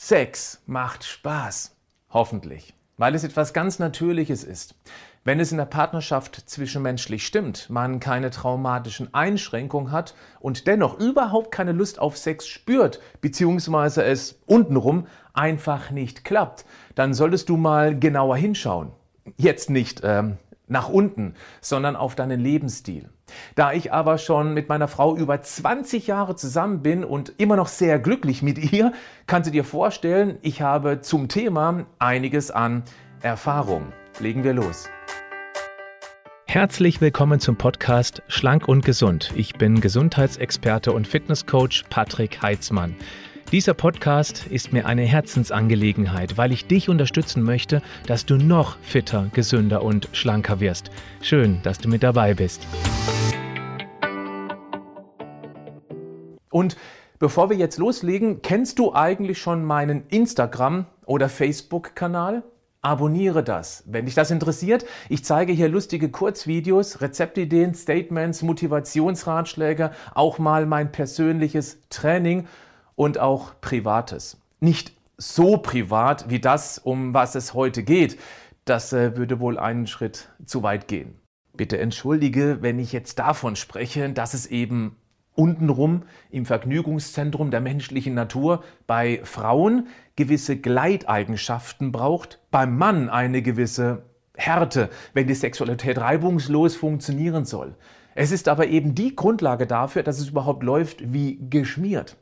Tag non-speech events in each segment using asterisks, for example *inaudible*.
Sex macht Spaß. Hoffentlich. Weil es etwas ganz Natürliches ist. Wenn es in der Partnerschaft zwischenmenschlich stimmt, man keine traumatischen Einschränkungen hat und dennoch überhaupt keine Lust auf Sex spürt, beziehungsweise es untenrum einfach nicht klappt, dann solltest du mal genauer hinschauen. Jetzt nicht ähm, nach unten, sondern auf deinen Lebensstil. Da ich aber schon mit meiner Frau über 20 Jahre zusammen bin und immer noch sehr glücklich mit ihr, kannst du dir vorstellen, ich habe zum Thema einiges an Erfahrung. Legen wir los. Herzlich willkommen zum Podcast Schlank und Gesund. Ich bin Gesundheitsexperte und Fitnesscoach Patrick Heitzmann. Dieser Podcast ist mir eine Herzensangelegenheit, weil ich dich unterstützen möchte, dass du noch fitter, gesünder und schlanker wirst. Schön, dass du mit dabei bist. Und bevor wir jetzt loslegen, kennst du eigentlich schon meinen Instagram- oder Facebook-Kanal? Abonniere das. Wenn dich das interessiert, ich zeige hier lustige Kurzvideos, Rezeptideen, Statements, Motivationsratschläge, auch mal mein persönliches Training und auch Privates. Nicht so privat wie das, um was es heute geht. Das äh, würde wohl einen Schritt zu weit gehen. Bitte entschuldige, wenn ich jetzt davon spreche, dass es eben untenrum im Vergnügungszentrum der menschlichen Natur bei Frauen gewisse Gleiteigenschaften braucht, beim Mann eine gewisse Härte, wenn die Sexualität reibungslos funktionieren soll. Es ist aber eben die Grundlage dafür, dass es überhaupt läuft wie geschmiert.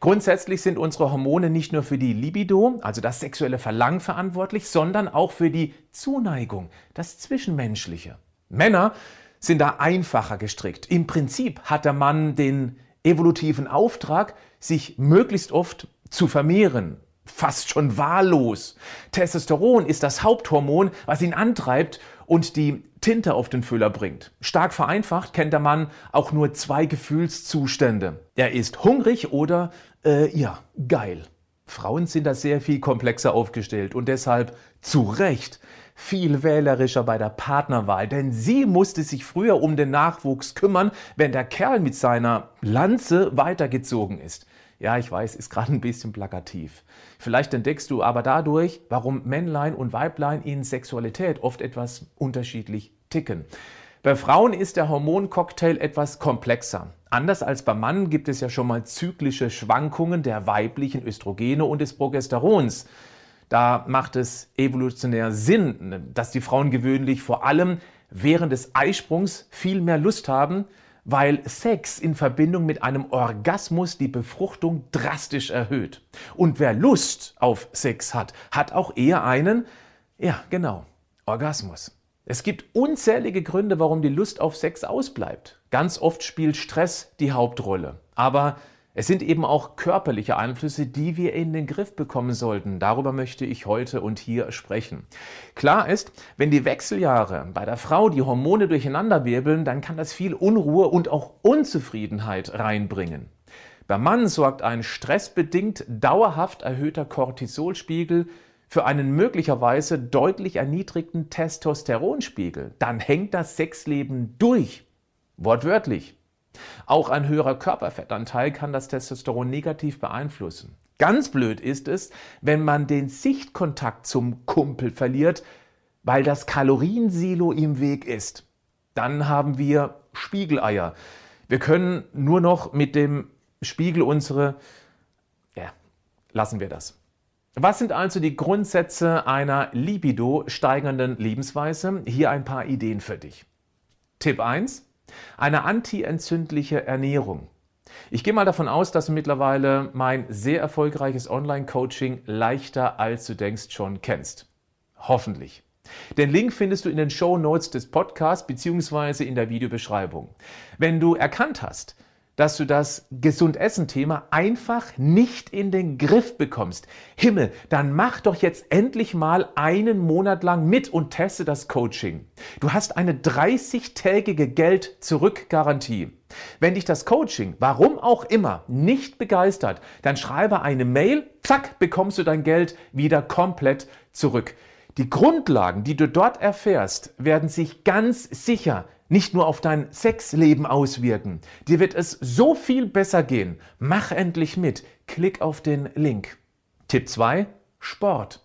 Grundsätzlich sind unsere Hormone nicht nur für die Libido, also das sexuelle Verlangen verantwortlich, sondern auch für die Zuneigung, das Zwischenmenschliche. Männer sind da einfacher gestrickt. Im Prinzip hat der Mann den evolutiven Auftrag, sich möglichst oft zu vermehren, fast schon wahllos. Testosteron ist das Haupthormon, was ihn antreibt und die Tinte auf den Füller bringt. Stark vereinfacht kennt der Mann auch nur zwei Gefühlszustände. Er ist hungrig oder, äh, ja, geil. Frauen sind da sehr viel komplexer aufgestellt und deshalb zu Recht viel wählerischer bei der Partnerwahl, denn sie musste sich früher um den Nachwuchs kümmern, wenn der Kerl mit seiner Lanze weitergezogen ist. Ja, ich weiß, ist gerade ein bisschen plakativ. Vielleicht entdeckst du aber dadurch, warum Männlein und Weiblein in Sexualität oft etwas unterschiedlich ticken. Bei Frauen ist der Hormoncocktail etwas komplexer. Anders als beim Mann gibt es ja schon mal zyklische Schwankungen der weiblichen Östrogene und des Progesterons. Da macht es evolutionär Sinn, dass die Frauen gewöhnlich vor allem während des Eisprungs viel mehr Lust haben, weil Sex in Verbindung mit einem Orgasmus die Befruchtung drastisch erhöht. Und wer Lust auf Sex hat, hat auch eher einen, ja genau, Orgasmus. Es gibt unzählige Gründe, warum die Lust auf Sex ausbleibt. Ganz oft spielt Stress die Hauptrolle. Aber es sind eben auch körperliche Einflüsse, die wir in den Griff bekommen sollten. Darüber möchte ich heute und hier sprechen. Klar ist, wenn die Wechseljahre bei der Frau die Hormone durcheinanderwirbeln, dann kann das viel Unruhe und auch Unzufriedenheit reinbringen. Beim Mann sorgt ein stressbedingt dauerhaft erhöhter Cortisolspiegel für einen möglicherweise deutlich erniedrigten Testosteronspiegel. Dann hängt das Sexleben durch. Wortwörtlich. Auch ein höherer Körperfettanteil kann das Testosteron negativ beeinflussen. Ganz blöd ist es, wenn man den Sichtkontakt zum Kumpel verliert, weil das Kaloriensilo im Weg ist. Dann haben wir Spiegeleier. Wir können nur noch mit dem Spiegel unsere... Ja, lassen wir das. Was sind also die Grundsätze einer libido steigernden Lebensweise? Hier ein paar Ideen für dich. Tipp 1. Eine antientzündliche Ernährung. Ich gehe mal davon aus, dass du mittlerweile mein sehr erfolgreiches Online-Coaching leichter als du denkst schon kennst. Hoffentlich. Den Link findest du in den Show Notes des Podcasts bzw. in der Videobeschreibung. Wenn du erkannt hast, dass du das Gesund-Essen-Thema einfach nicht in den Griff bekommst. Himmel, dann mach doch jetzt endlich mal einen Monat lang mit und teste das Coaching. Du hast eine 30-tägige Geld-Zurück-Garantie. Wenn dich das Coaching, warum auch immer, nicht begeistert, dann schreibe eine Mail, zack, bekommst du dein Geld wieder komplett zurück. Die Grundlagen, die du dort erfährst, werden sich ganz sicher nicht nur auf dein Sexleben auswirken. Dir wird es so viel besser gehen. Mach endlich mit. Klick auf den Link. Tipp 2, Sport.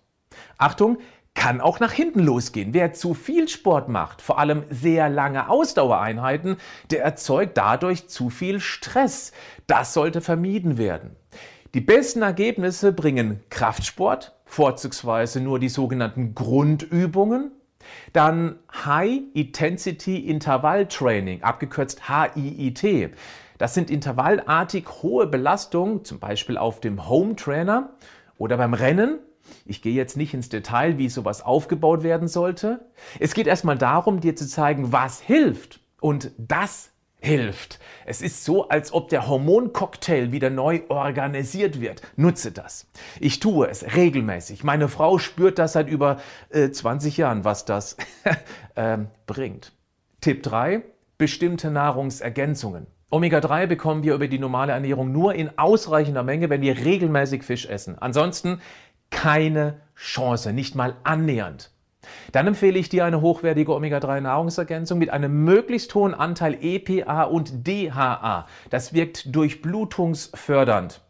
Achtung, kann auch nach hinten losgehen. Wer zu viel Sport macht, vor allem sehr lange Ausdauereinheiten, der erzeugt dadurch zu viel Stress. Das sollte vermieden werden. Die besten Ergebnisse bringen Kraftsport, vorzugsweise nur die sogenannten Grundübungen, dann High Intensity Intervall Training, abgekürzt HIIT. Das sind intervallartig hohe Belastungen, zum Beispiel auf dem Home Trainer oder beim Rennen ich gehe jetzt nicht ins Detail, wie sowas aufgebaut werden sollte. Es geht erstmal darum, dir zu zeigen, was hilft. Und das hilft. Es ist so, als ob der Hormoncocktail wieder neu organisiert wird. Nutze das. Ich tue es regelmäßig. Meine Frau spürt das seit über äh, 20 Jahren, was das *laughs* äh, bringt. Tipp 3. Bestimmte Nahrungsergänzungen. Omega-3 bekommen wir über die normale Ernährung nur in ausreichender Menge, wenn wir regelmäßig Fisch essen. Ansonsten keine Chance, nicht mal annähernd. Dann empfehle ich dir eine hochwertige Omega-3-Nahrungsergänzung mit einem möglichst hohen Anteil EPA und DHA. Das wirkt durchblutungsfördernd.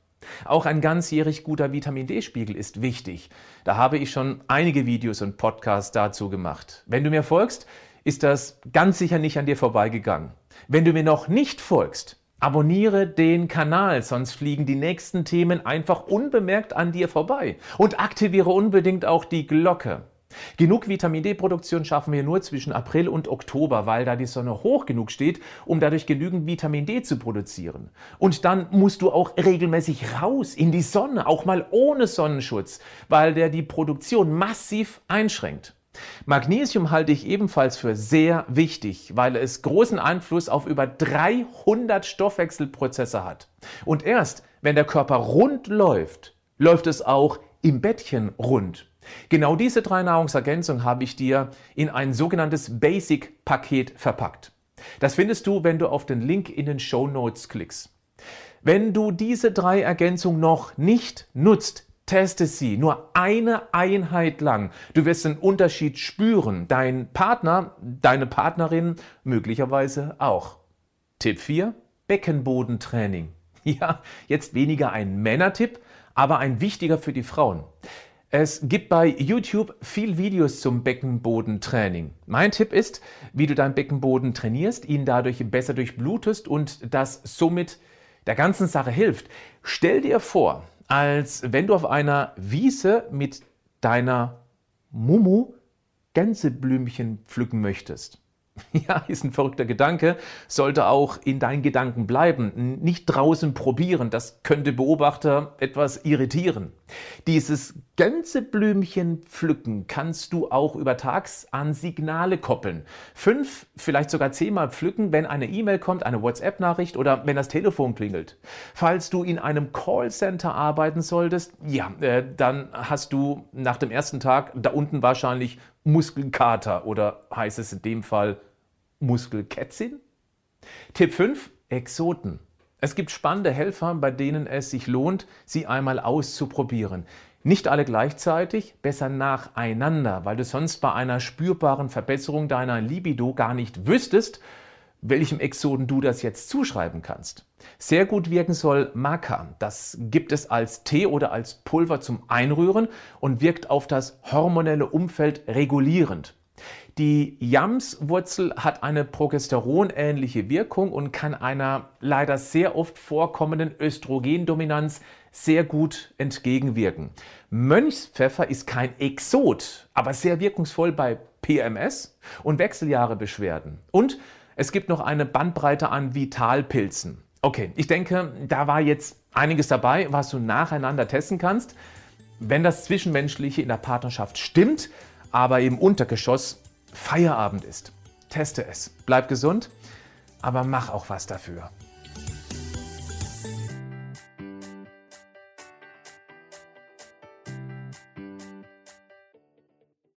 Auch ein ganzjährig guter Vitamin D-Spiegel ist wichtig. Da habe ich schon einige Videos und Podcasts dazu gemacht. Wenn du mir folgst, ist das ganz sicher nicht an dir vorbeigegangen. Wenn du mir noch nicht folgst, Abonniere den Kanal, sonst fliegen die nächsten Themen einfach unbemerkt an dir vorbei. Und aktiviere unbedingt auch die Glocke. Genug Vitamin D-Produktion schaffen wir nur zwischen April und Oktober, weil da die Sonne hoch genug steht, um dadurch genügend Vitamin D zu produzieren. Und dann musst du auch regelmäßig raus in die Sonne, auch mal ohne Sonnenschutz, weil der die Produktion massiv einschränkt. Magnesium halte ich ebenfalls für sehr wichtig, weil es großen Einfluss auf über 300 Stoffwechselprozesse hat. Und erst wenn der Körper rund läuft, läuft es auch im Bettchen rund. Genau diese drei Nahrungsergänzungen habe ich dir in ein sogenanntes Basic-Paket verpackt. Das findest du, wenn du auf den Link in den Show Notes klickst. Wenn du diese drei Ergänzungen noch nicht nutzt, Teste sie nur eine Einheit lang. Du wirst den Unterschied spüren. Dein Partner, deine Partnerin möglicherweise auch. Tipp 4. Beckenbodentraining. *laughs* Ja, jetzt weniger ein Männertipp, aber ein wichtiger für die Frauen. Es gibt bei YouTube viel Videos zum Beckenbodentraining. Mein Tipp ist, wie du deinen Beckenboden trainierst, ihn dadurch besser durchblutest und das somit der ganzen Sache hilft. Stell dir vor, als wenn du auf einer Wiese mit deiner Mumu Gänseblümchen pflücken möchtest. *laughs* Ja, ist ein verrückter Gedanke, sollte auch in deinen Gedanken bleiben. Nicht draußen probieren, das könnte Beobachter etwas irritieren. Dieses Gänseblümchen pflücken kannst du auch übertags an Signale koppeln. Fünf, vielleicht sogar zehnmal pflücken, wenn eine E-Mail kommt, eine WhatsApp-Nachricht oder wenn das Telefon klingelt. Falls du in einem Callcenter arbeiten solltest, ja, äh, dann hast du nach dem ersten Tag da unten wahrscheinlich Muskelkater oder heißt es in dem Fall Muskelkätzin? Tipp 5, Exoten. Es gibt spannende Helfer, bei denen es sich lohnt, sie einmal auszuprobieren. Nicht alle gleichzeitig, besser nacheinander, weil du sonst bei einer spürbaren Verbesserung deiner Libido gar nicht wüsstest, welchem Exoden du das jetzt zuschreiben kannst. Sehr gut wirken soll Maca. Das gibt es als Tee oder als Pulver zum Einrühren und wirkt auf das hormonelle Umfeld regulierend. Die Jamswurzel hat eine progesteronähnliche Wirkung und kann einer leider sehr oft vorkommenden Östrogendominanz sehr gut entgegenwirken. Mönchspfeffer ist kein Exot, aber sehr wirkungsvoll bei PMS und Wechseljahrebeschwerden. Und es gibt noch eine Bandbreite an Vitalpilzen. Okay, ich denke, da war jetzt einiges dabei, was du nacheinander testen kannst. Wenn das Zwischenmenschliche in der Partnerschaft stimmt, aber im Untergeschoss Feierabend ist. Teste es. Bleib gesund, aber mach auch was dafür.